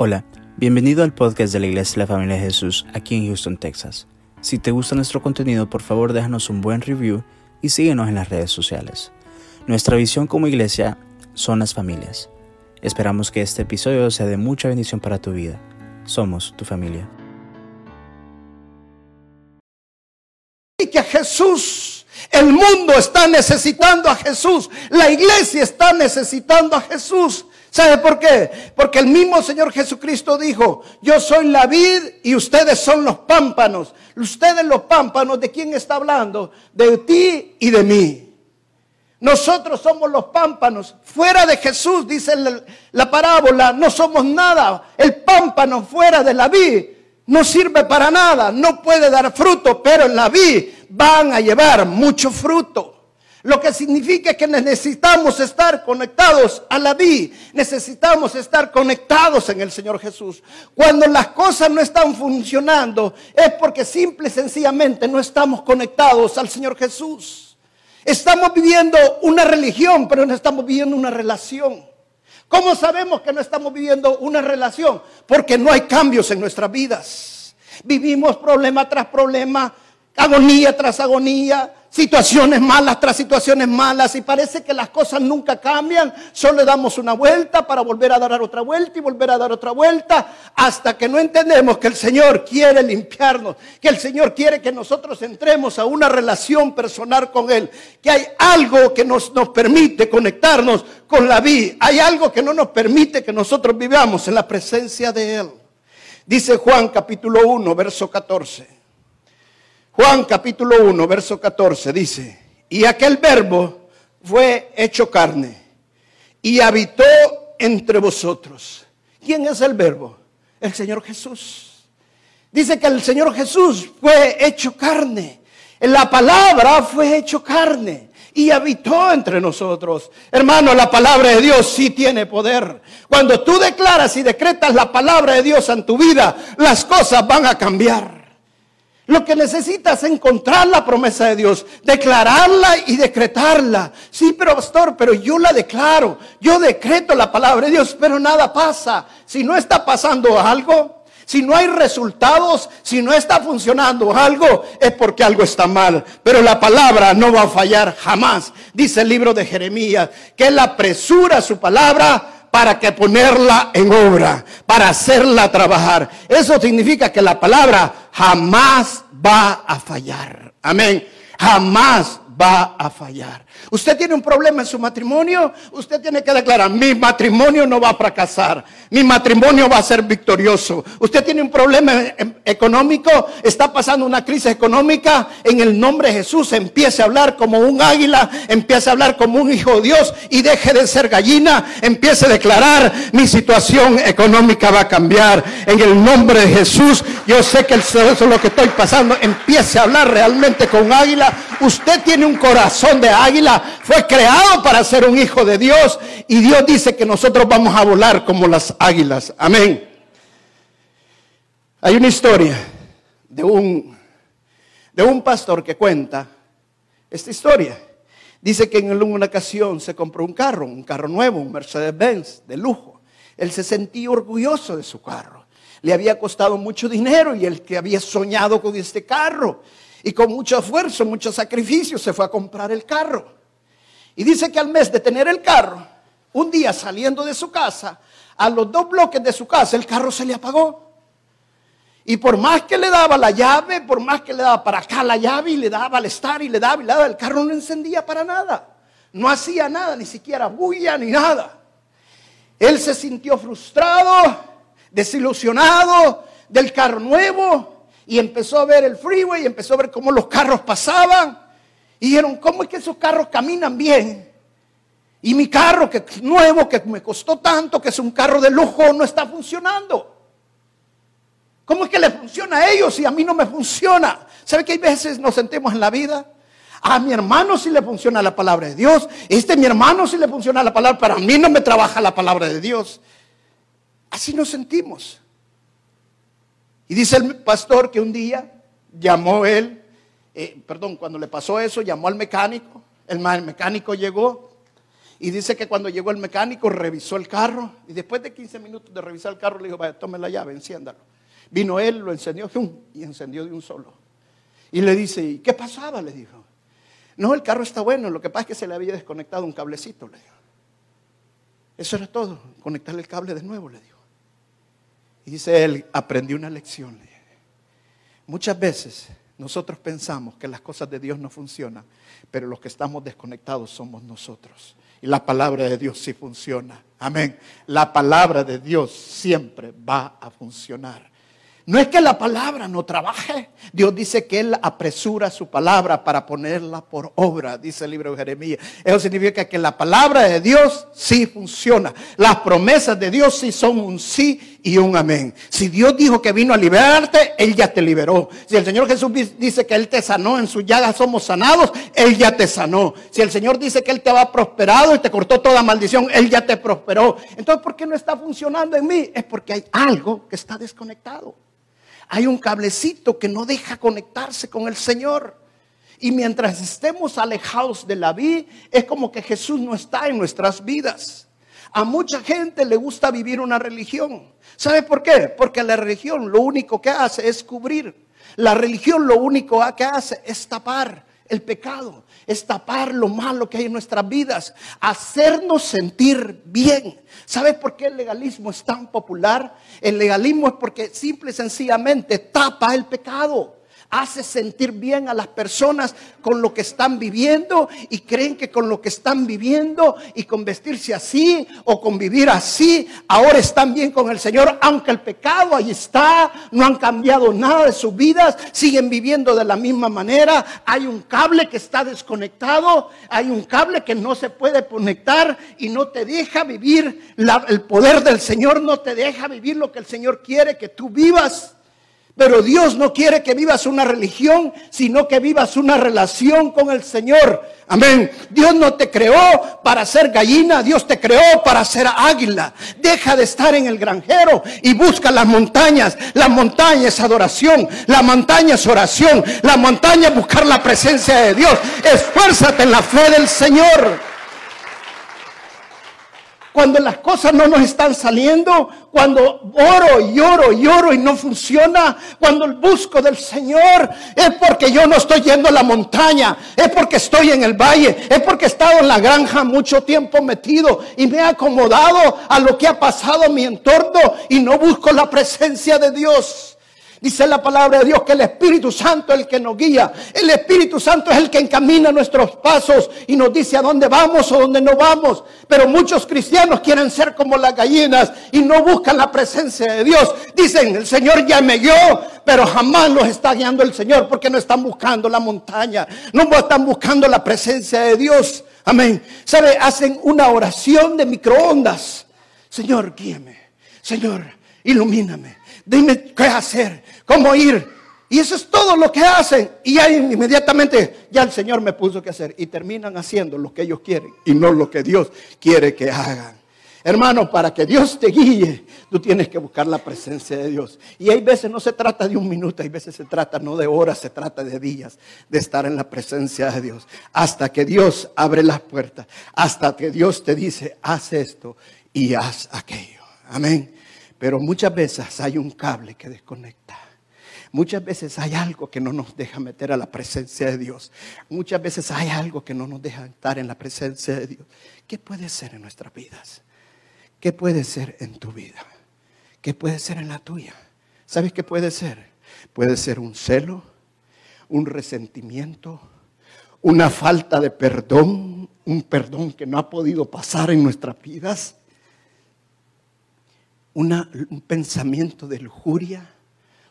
Hola, bienvenido al podcast de la Iglesia de la Familia de Jesús aquí en Houston, Texas. Si te gusta nuestro contenido, por favor déjanos un buen review y síguenos en las redes sociales. Nuestra visión como iglesia son las familias. Esperamos que este episodio sea de mucha bendición para tu vida. Somos tu familia. Y que Jesús, el mundo está necesitando a Jesús, la iglesia está necesitando a Jesús. ¿Sabe por qué? Porque el mismo Señor Jesucristo dijo, yo soy la vid y ustedes son los pámpanos. Ustedes los pámpanos, ¿de quién está hablando? De ti y de mí. Nosotros somos los pámpanos. Fuera de Jesús, dice la, parábola, no somos nada. El pámpano fuera de la vid no sirve para nada, no puede dar fruto, pero en la vid van a llevar mucho fruto. Lo que significa que necesitamos estar conectados a la vid, necesitamos estar conectados en el Señor Jesús. Cuando las cosas no están funcionando es porque simple y sencillamente no estamos conectados al Señor Jesús. Estamos viviendo una religión, pero no estamos viviendo una relación. ¿Cómo sabemos que no estamos viviendo una relación? Porque no hay cambios en nuestras vidas. Vivimos problema tras problema, agonía tras agonía, situaciones malas tras situaciones malas y parece que las cosas nunca cambian, solo le damos una vuelta para volver a dar otra vuelta y volver a dar otra vuelta hasta que no entendemos que el Señor quiere limpiarnos, que el Señor quiere que nosotros entremos a una relación personal con Él, que hay algo que nos, nos permite conectarnos con la vida, hay algo que no nos permite que nosotros vivamos en la presencia de Él. Dice Juan capítulo 1, verso 14. Juan capítulo 1, verso 14 dice, y aquel verbo fue hecho carne y habitó entre vosotros. ¿Quién es el verbo? El Señor Jesús. Dice que el Señor Jesús fue hecho carne. La palabra fue hecho carne y habitó entre nosotros. Hermano, la palabra de Dios sí tiene poder. Cuando tú declaras y decretas la palabra de Dios en tu vida, las cosas van a cambiar. Lo que necesitas es encontrar la promesa de Dios, declararla y decretarla. Sí, pero pastor, pero yo la declaro, yo decreto la palabra de Dios, pero nada pasa. Si no está pasando algo, si no hay resultados, si no está funcionando algo, es porque algo está mal. Pero la palabra no va a fallar jamás. Dice el libro de Jeremías, que él apresura su palabra para que ponerla en obra, para hacerla trabajar. Eso significa que la palabra jamás va a fallar. Amén. Jamás va a fallar. Usted tiene un problema en su matrimonio, usted tiene que declarar, mi matrimonio no va a fracasar, mi matrimonio va a ser victorioso. Usted tiene un problema em, económico, está pasando una crisis económica, en el nombre de Jesús empiece a hablar como un águila, empiece a hablar como un hijo de Dios y deje de ser gallina, empiece a declarar, mi situación económica va a cambiar. En el nombre de Jesús, yo sé que eso es lo que estoy pasando, empiece a hablar realmente con águila. Usted tiene un corazón de águila fue creado para ser un hijo de Dios y Dios dice que nosotros vamos a volar como las águilas. Amén. Hay una historia de un, de un pastor que cuenta esta historia. Dice que en una ocasión se compró un carro, un carro nuevo, un Mercedes-Benz de lujo. Él se sentía orgulloso de su carro. Le había costado mucho dinero y él que había soñado con este carro. Y con mucho esfuerzo, mucho sacrificio se fue a comprar el carro. Y dice que al mes de tener el carro, un día saliendo de su casa, a los dos bloques de su casa, el carro se le apagó. Y por más que le daba la llave, por más que le daba para acá la llave y le daba al estar y le daba y le daba, el carro no encendía para nada. No hacía nada, ni siquiera bulla ni nada. Él se sintió frustrado, desilusionado del carro nuevo y empezó a ver el freeway y empezó a ver cómo los carros pasaban. Y dijeron, ¿cómo es que esos carros caminan bien? Y mi carro, que es nuevo, que me costó tanto, que es un carro de lujo, no está funcionando. ¿Cómo es que le funciona a ellos y a mí no me funciona? ¿Sabe que hay veces nos sentemos en la vida? A mi hermano sí le funciona la palabra de Dios. Este mi hermano sí le funciona la palabra, pero a mí no me trabaja la palabra de Dios. Así nos sentimos. Y dice el pastor que un día llamó él eh, perdón, cuando le pasó eso, llamó al mecánico, el mecánico llegó Y dice que cuando llegó el mecánico revisó el carro y después de 15 minutos de revisar el carro le dijo, vaya, tome la llave, enciéndalo. Vino él, lo encendió y encendió de un solo. Y le dice, ¿y qué pasaba? Le dijo. No, el carro está bueno, lo que pasa es que se le había desconectado un cablecito, le dijo. Eso era todo, conectarle el cable de nuevo, le dijo. Y dice él, aprendí una lección. Muchas veces nosotros pensamos que las cosas de Dios no funcionan, pero los que estamos desconectados somos nosotros. Y la palabra de Dios sí funciona. Amén. La palabra de Dios siempre va a funcionar. No es que la palabra no trabaje. Dios dice que Él apresura su palabra para ponerla por obra, dice el libro de Jeremías. Eso significa que la palabra de Dios sí funciona. Las promesas de Dios sí son un sí y un amén. Si Dios dijo que vino a liberarte, Él ya te liberó. Si el Señor Jesús dice que Él te sanó, en su llaga somos sanados, Él ya te sanó. Si el Señor dice que Él te va prosperado y te cortó toda maldición, Él ya te prosperó. Entonces, ¿por qué no está funcionando en mí? Es porque hay algo que está desconectado. Hay un cablecito que no deja conectarse con el Señor. Y mientras estemos alejados de la vida, es como que Jesús no está en nuestras vidas. A mucha gente le gusta vivir una religión. ¿Sabe por qué? Porque la religión lo único que hace es cubrir. La religión lo único que hace es tapar el pecado, es tapar lo malo que hay en nuestras vidas, hacernos sentir bien. ¿Sabes por qué el legalismo es tan popular? El legalismo es porque simple y sencillamente tapa el pecado hace sentir bien a las personas con lo que están viviendo y creen que con lo que están viviendo y con vestirse así o con vivir así, ahora están bien con el Señor, aunque el pecado ahí está, no han cambiado nada de sus vidas, siguen viviendo de la misma manera, hay un cable que está desconectado, hay un cable que no se puede conectar y no te deja vivir el poder del Señor, no te deja vivir lo que el Señor quiere que tú vivas. Pero Dios no quiere que vivas una religión, sino que vivas una relación con el Señor. Amén. Dios no te creó para ser gallina, Dios te creó para ser águila. Deja de estar en el granjero y busca las montañas. La montaña es adoración, la montaña es oración, la montaña es buscar la presencia de Dios. Esfuérzate en la fe del Señor cuando las cosas no nos están saliendo, cuando oro y oro y oro y no funciona, cuando busco del Señor es porque yo no estoy yendo a la montaña, es porque estoy en el valle, es porque he estado en la granja mucho tiempo metido y me he acomodado a lo que ha pasado mi entorno y no busco la presencia de Dios. Dice la palabra de Dios que el Espíritu Santo es el que nos guía. El Espíritu Santo es el que encamina nuestros pasos y nos dice a dónde vamos o dónde no vamos. Pero muchos cristianos quieren ser como las gallinas y no buscan la presencia de Dios. Dicen, el Señor ya me guió, pero jamás los está guiando el Señor porque no están buscando la montaña, no están buscando la presencia de Dios. Amén. ¿Sabe? Hacen una oración de microondas. Señor, guíame. Señor, ilumíname dime qué hacer, cómo ir. Y eso es todo lo que hacen. Y ya inmediatamente, ya el Señor me puso que hacer. Y terminan haciendo lo que ellos quieren y no lo que Dios quiere que hagan. Hermano, para que Dios te guíe, tú tienes que buscar la presencia de Dios. Y hay veces no se trata de un minuto, hay veces se trata no de horas, se trata de días de estar en la presencia de Dios. Hasta que Dios abre las puertas, hasta que Dios te dice, haz esto y haz aquello. Amén. Pero muchas veces hay un cable que desconecta. Muchas veces hay algo que no nos deja meter a la presencia de Dios. Muchas veces hay algo que no nos deja estar en la presencia de Dios. ¿Qué puede ser en nuestras vidas? ¿Qué puede ser en tu vida? ¿Qué puede ser en la tuya? ¿Sabes qué puede ser? Puede ser un celo, un resentimiento, una falta de perdón, un perdón que no ha podido pasar en nuestras vidas un pensamiento de lujuria,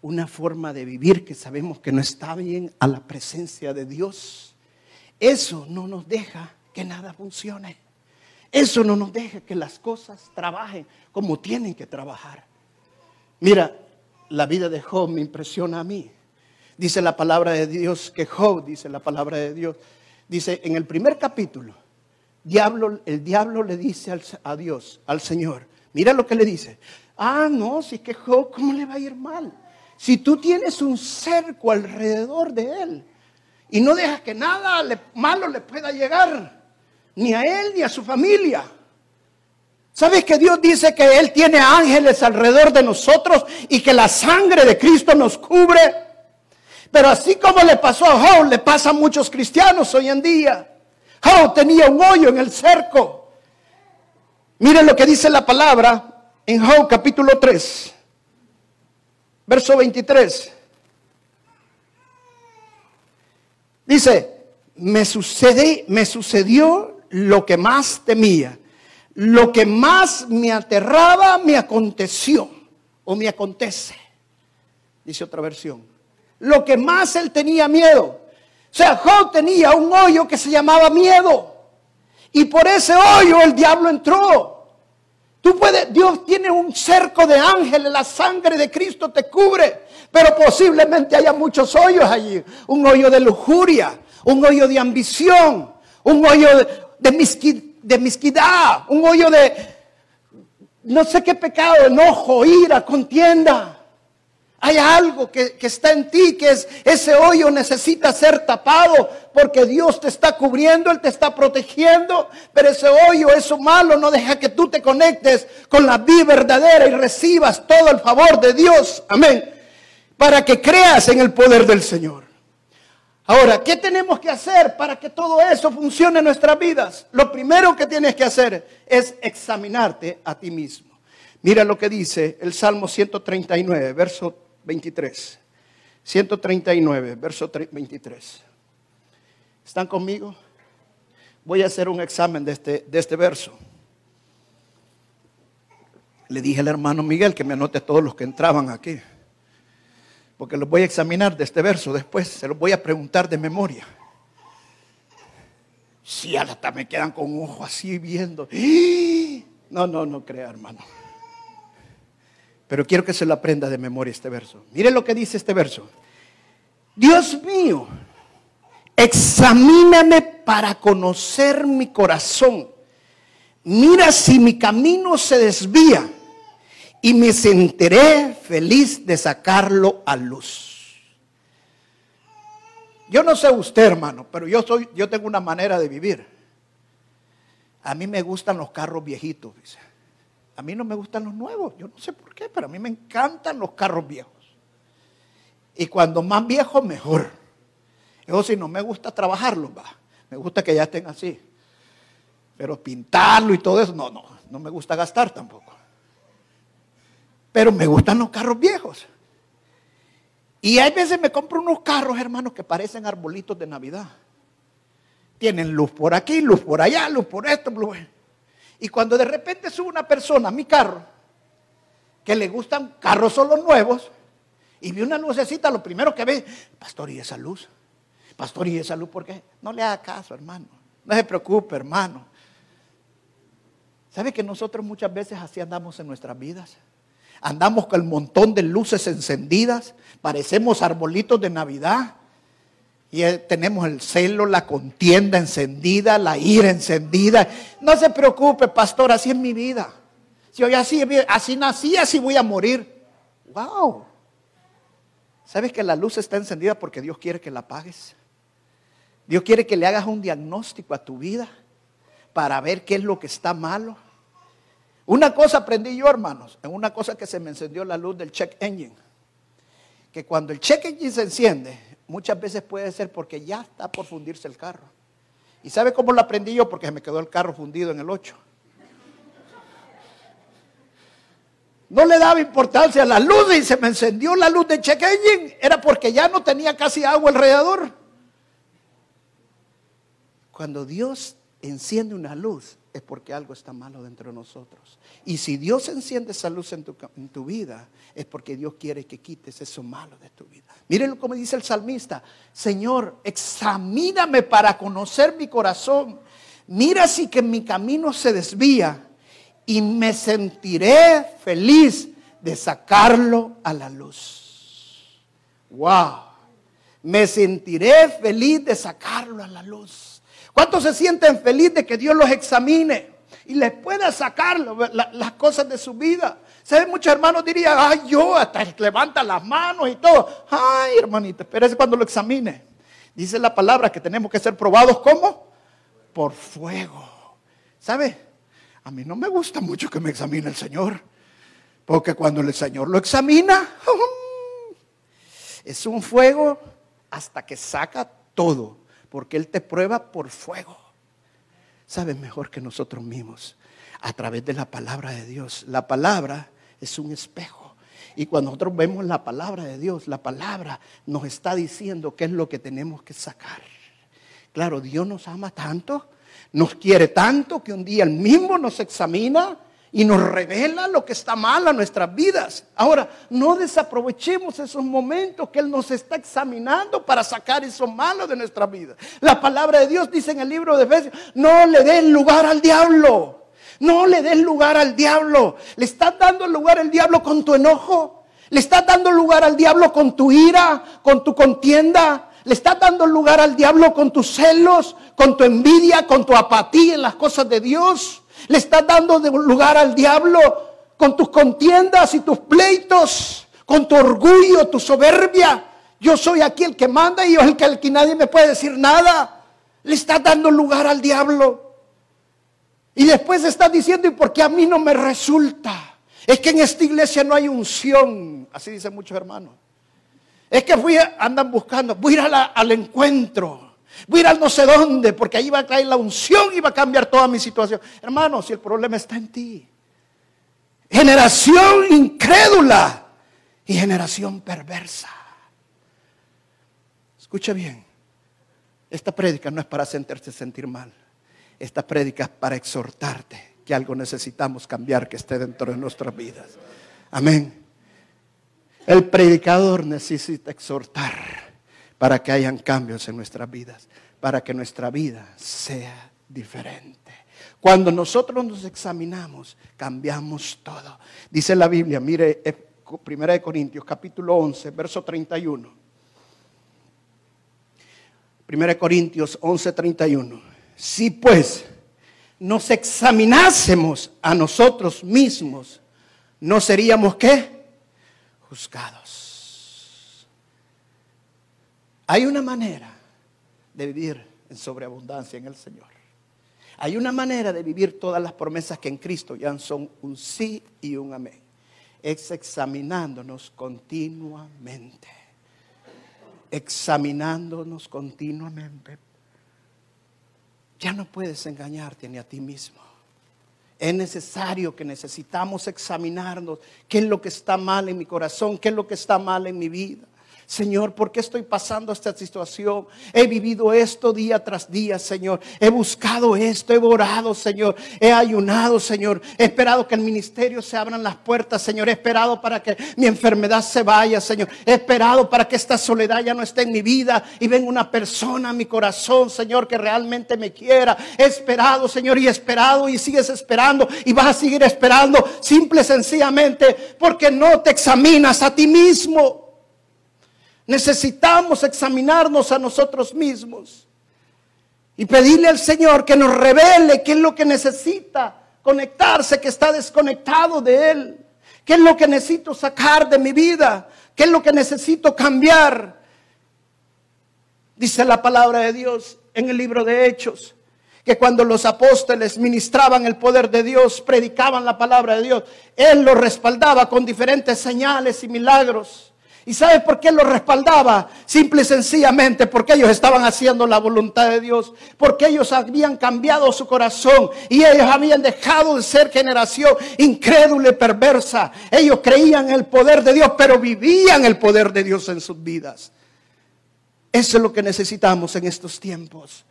una forma de vivir que sabemos que no está bien a la presencia de Dios. Eso no nos deja que nada funcione. Eso no nos deja que las cosas trabajen como tienen que trabajar. Mira, la vida de Job me impresiona a mí. Dice la palabra de Dios que Job, dice la palabra de Dios, dice en el primer capítulo, diablo, el diablo le dice a Dios, al Señor, Mira lo que le dice. Ah, no, si que Job, ¿cómo le va a ir mal? Si tú tienes un cerco alrededor de él y no dejas que nada malo le pueda llegar, ni a él ni a su familia. ¿Sabes que Dios dice que Él tiene ángeles alrededor de nosotros y que la sangre de Cristo nos cubre? Pero así como le pasó a Job, le pasa a muchos cristianos hoy en día. Job tenía un hoyo en el cerco. Miren lo que dice la palabra en Job capítulo 3, verso 23. Dice, me, sucede, me sucedió lo que más temía lo que más me aterraba me aconteció o me acontece, dice otra versión. Lo que más él tenía miedo. O sea, Job tenía un hoyo que se llamaba miedo. Y por ese hoyo el diablo entró. Tú puedes, Dios tiene un cerco de ángeles, la sangre de Cristo te cubre, pero posiblemente haya muchos hoyos allí. Un hoyo de lujuria, un hoyo de ambición, un hoyo de, de de misquidad, un hoyo de no sé qué pecado, enojo, ira, contienda. Hay algo que, está en ti, que es ese hoyo necesita ser tapado porque Dios te está cubriendo, Él te está protegiendo, pero ese hoyo, eso malo, no deja que tú te conectes con la vida verdadera y recibas todo el favor de Dios. Amén. Para que creas en el poder del Señor. Ahora, ¿qué tenemos que hacer para que todo eso funcione en nuestras vidas? Lo primero que tienes que hacer es examinarte a ti mismo. Mira lo que dice el Salmo 139, verso 23. 139, verso 23. ¿Están conmigo? Voy a hacer un examen de este, de este verso. Le dije al hermano Miguel que me anote todos los que entraban aquí porque los voy a examinar de este verso después, se los voy a preguntar de memoria. Si hasta me quedan con un ojo así viendo. No, no, no crea, hermano. Pero quiero que se lo aprenda de memoria este verso. Mire lo que dice este verso. Dios mío, examíname para conocer mi corazón. Mira si mi camino se desvía y me sentiré feliz de sacarlo a luz. Yo no sé usted, hermano, pero yo soy yo tengo una manera de vivir. A mí me gustan los carros viejitos, dice. A mí no me gustan los nuevos, yo no sé por qué, pero a mí me encantan los carros viejos. Y cuando más viejos, mejor. Eso si no me gusta trabajarlos, va. Me gusta que ya estén así. Pero pintarlo y todo eso, no, no, no me gusta gastar tampoco. Pero me gustan los carros viejos. Y hay veces me compro unos carros, hermanos, que parecen arbolitos de Navidad. Tienen luz por aquí, luz por allá, luz por esto. Y cuando de repente sube una persona a mi carro, que le gustan carros solo nuevos, y vi una lucecita, lo primero que ve, pastor, ¿y esa luz? Pastor, ¿y esa luz por qué? No le haga caso, hermano. No se preocupe, hermano. ¿Sabe que nosotros muchas veces así andamos en nuestras vidas? andamos con el montón de luces encendidas, parecemos arbolitos de Navidad. Y tenemos el celo, la contienda encendida, la ira encendida. No se preocupe, pastor, así es mi vida. Si hoy así, así nací, así voy a morir. Wow. ¿Sabes que la luz está encendida porque Dios quiere que la apagues? Dios quiere que le hagas un diagnóstico a tu vida para ver qué es lo que está malo. Una cosa aprendí yo, hermanos, en una cosa que se me encendió la luz del check engine. Que cuando el check engine se enciende, muchas veces puede ser porque ya está por fundirse el carro. ¿Y sabe cómo lo aprendí yo? Porque se me quedó el carro fundido en el 8. No le daba importancia a la luz y se me encendió la luz del check. Era porque ya no tenía casi agua alrededor. Cuando Dios enciende una luz, es porque algo está malo dentro de nosotros. Y si Dios enciende esa luz en tu, vida, es porque Dios quiere que quites eso malo de tu vida. Miren como dice el salmista, Señor, examíname para conocer mi corazón. Mira si que mi camino se desvía y me sentiré feliz de sacarlo a la luz. Wow. Me sentiré feliz de sacarlo a la luz. ¿Cuántos se sienten felices de que Dios los examine y les pueda sacar las cosas de su vida? ¿Saben? Muchos hermanos dirían, ay, yo hasta levanta las manos y todo. Ay, hermanita, espérese cuando lo examine. Dice la palabra que tenemos que ser probados como por fuego. ¿Sabe? A mí no me gusta mucho que me examine el Señor. Porque cuando el Señor lo examina, es un fuego hasta que saca todo. Porque Él te prueba por fuego. ¿Sabe mejor que nosotros mismos? A través de la palabra de Dios. La palabra es un espejo. Y cuando nosotros vemos la palabra de Dios, la palabra nos está diciendo qué es lo que tenemos que sacar. Claro, Dios nos ama tanto, nos quiere tanto que un día Él mismo nos examina y nos revela lo que está mal a nuestras vidas. Ahora, no desaprovechemos esos momentos que Él nos está examinando para sacar eso malo de nuestra vida. La palabra de Dios dice en el libro de Efesios, no le den lugar al diablo. No le des lugar al diablo. ¿Le estás dando lugar al diablo con tu enojo? ¿Le estás dando lugar al diablo con tu ira, con tu contienda? ¿Le estás dando lugar al diablo con tus celos, con tu envidia, con tu apatía en las cosas de Dios? ¿Le estás dando lugar al diablo con tus contiendas y tus pleitos, con tu orgullo, tu soberbia? Yo soy aquí el que manda y yo el que, el que nadie me puede decir nada. Le estás dando lugar al diablo. Y después está diciendo, ¿y por qué a mí no me resulta? Es que en esta iglesia no hay unción. Así dicen muchos hermanos. Es que fui, andan buscando, voy a ir al encuentro. Voy a ir al no sé dónde, porque ahí va a caer la unción y va a cambiar toda mi situación. Hermano, si el problema está en ti. Generación incrédula y generación perversa. Escucha bien. Esta prédica no es para sentirse sentir mal esta prédica para exhortarte que algo necesitamos cambiar que esté dentro de nuestras vidas. Amén. El predicador necesita exhortar para que hayan cambios en nuestras vidas, para que nuestra vida sea diferente. Cuando nosotros nos examinamos, cambiamos todo. Dice la Biblia, mire, Primera de Corintios capítulo 11, verso 31. Primera de Corintios 11, 31. Si pues nos examinásemos a nosotros mismos, ¿no seríamos qué? Juzgados. Hay una manera de vivir en sobreabundancia en el Señor. Hay una manera de vivir todas las promesas que en Cristo ya son un sí y un amén. Es examinándonos continuamente. Examinándonos continuamente ya no puedes engañarte ni a ti mismo. Es necesario que necesitamos examinarnos qué es lo que está mal en mi corazón, qué es lo que está mal en mi vida. Señor, ¿por qué estoy pasando esta situación? He vivido esto día tras día, Señor. He buscado esto, he orado, Señor. He ayunado, Señor. He esperado que el ministerio se abran las puertas, Señor. He esperado para que mi enfermedad se vaya, Señor. He esperado para que esta soledad ya no esté en mi vida y venga una persona a mi corazón, Señor, que realmente me quiera. He esperado, Señor, y he esperado y sigues esperando y vas a seguir esperando, simple y sencillamente porque no te examinas a ti mismo. Necesitamos examinarnos a nosotros mismos y pedirle al Señor que nos revele qué es lo que necesita conectarse, que está desconectado de Él, qué es lo que necesito sacar de mi vida, qué es lo que necesito cambiar. Dice la palabra de Dios en el libro de Hechos, que cuando los apóstoles ministraban el poder de Dios, predicaban la palabra de Dios, Él lo respaldaba con diferentes señales y milagros. ¿Y sabe por qué lo respaldaba? Simple y sencillamente porque ellos estaban haciendo la voluntad de Dios, porque ellos habían cambiado su corazón y ellos habían dejado de ser generación incrédula y perversa. Ellos creían en el poder de Dios, pero vivían el poder de Dios en sus vidas. Eso es lo que necesitamos en estos tiempos.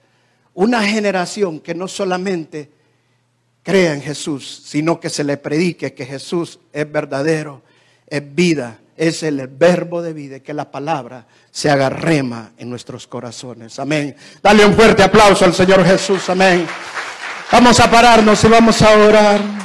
Una generación que no solamente crea en Jesús, sino que se le predique que Jesús es verdadero, es vida es el verbo de vida, que la palabra se haga rema en nuestros corazones. Amén. Dale un fuerte aplauso al Señor Jesús. Amén. Vamos a pararnos y vamos a orar.